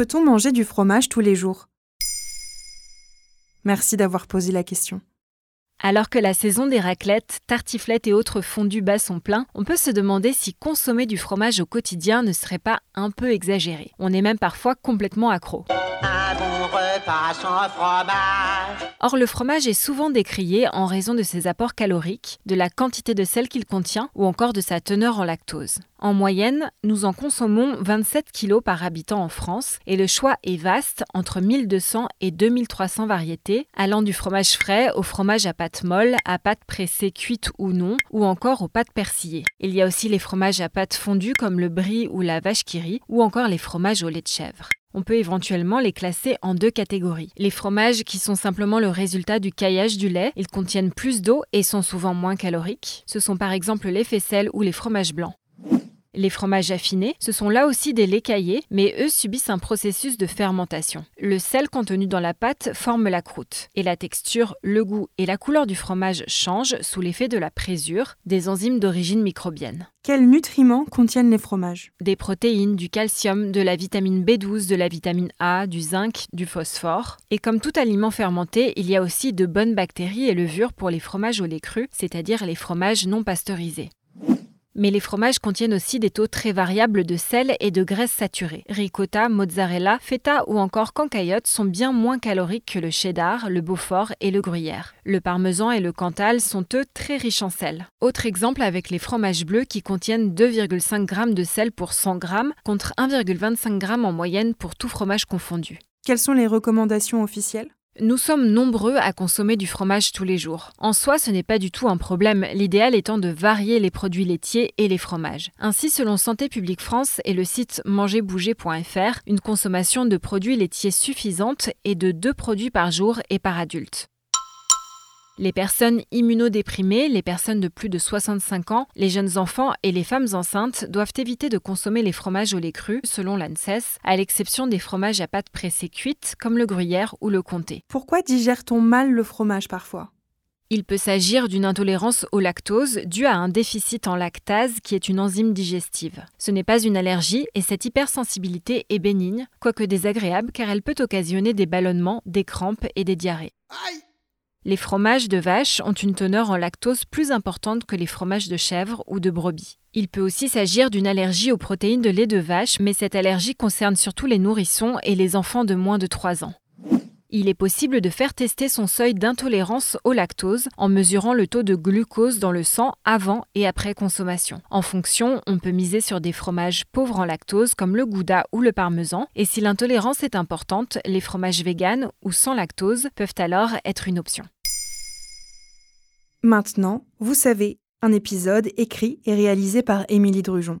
Peut-on manger du fromage tous les jours? Merci d'avoir posé la question. Alors que la saison des raclettes, tartiflettes et autres fondus bas sont pleins, on peut se demander si consommer du fromage au quotidien ne serait pas un peu exagéré. On est même parfois complètement accro. Or, le fromage est souvent décrié en raison de ses apports caloriques, de la quantité de sel qu'il contient ou encore de sa teneur en lactose. En moyenne, nous en consommons 27 kg par habitant en France et le choix est vaste entre 1200 et 2300 variétés, allant du fromage frais au fromage à pâte molle, à pâte pressée cuite ou non, ou encore aux pâtes persillées. Il y a aussi les fromages à pâte fondue comme le brie ou la vache qui rit, ou encore les fromages au lait de chèvre. On peut éventuellement les classer en deux catégories. Les fromages qui sont simplement le résultat du caillage du lait, ils contiennent plus d'eau et sont souvent moins caloriques. Ce sont par exemple les faisselles ou les fromages blancs. Les fromages affinés, ce sont là aussi des laits caillés, mais eux subissent un processus de fermentation. Le sel contenu dans la pâte forme la croûte, et la texture, le goût et la couleur du fromage changent sous l'effet de la présure, des enzymes d'origine microbienne. Quels nutriments contiennent les fromages? Des protéines, du calcium, de la vitamine B12, de la vitamine A, du zinc, du phosphore. Et comme tout aliment fermenté, il y a aussi de bonnes bactéries et levures pour les fromages au lait cru, c'est-à-dire les fromages non pasteurisés. Mais les fromages contiennent aussi des taux très variables de sel et de graisse saturée. Ricotta, mozzarella, feta ou encore cancaillotte sont bien moins caloriques que le cheddar, le beaufort et le gruyère. Le parmesan et le cantal sont eux très riches en sel. Autre exemple avec les fromages bleus qui contiennent 2,5 g de sel pour 100 g contre 1,25 g en moyenne pour tout fromage confondu. Quelles sont les recommandations officielles? Nous sommes nombreux à consommer du fromage tous les jours. En soi, ce n'est pas du tout un problème, l'idéal étant de varier les produits laitiers et les fromages. Ainsi, selon Santé publique France et le site mangerbouger.fr, une consommation de produits laitiers suffisante est de 2 produits par jour et par adulte. Les personnes immunodéprimées, les personnes de plus de 65 ans, les jeunes enfants et les femmes enceintes doivent éviter de consommer les fromages au lait cru, selon l'ANSES, à l'exception des fromages à pâte pressée cuite, comme le gruyère ou le comté. Pourquoi digère-t-on mal le fromage parfois? Il peut s'agir d'une intolérance au lactose due à un déficit en lactase qui est une enzyme digestive. Ce n'est pas une allergie et cette hypersensibilité est bénigne, quoique désagréable car elle peut occasionner des ballonnements, des crampes et des diarrhées. Les fromages de vache ont une teneur en lactose plus importante que les fromages de chèvre ou de brebis. Il peut aussi s'agir d'une allergie aux protéines de lait de vache, mais cette allergie concerne surtout les nourrissons et les enfants de moins de 3 ans. Il est possible de faire tester son seuil d'intolérance au lactose en mesurant le taux de glucose dans le sang avant et après consommation. En fonction, on peut miser sur des fromages pauvres en lactose comme le gouda ou le parmesan, et si l'intolérance est importante, les fromages véganes ou sans lactose peuvent alors être une option. Maintenant, vous savez, un épisode écrit et réalisé par Émilie Drujon.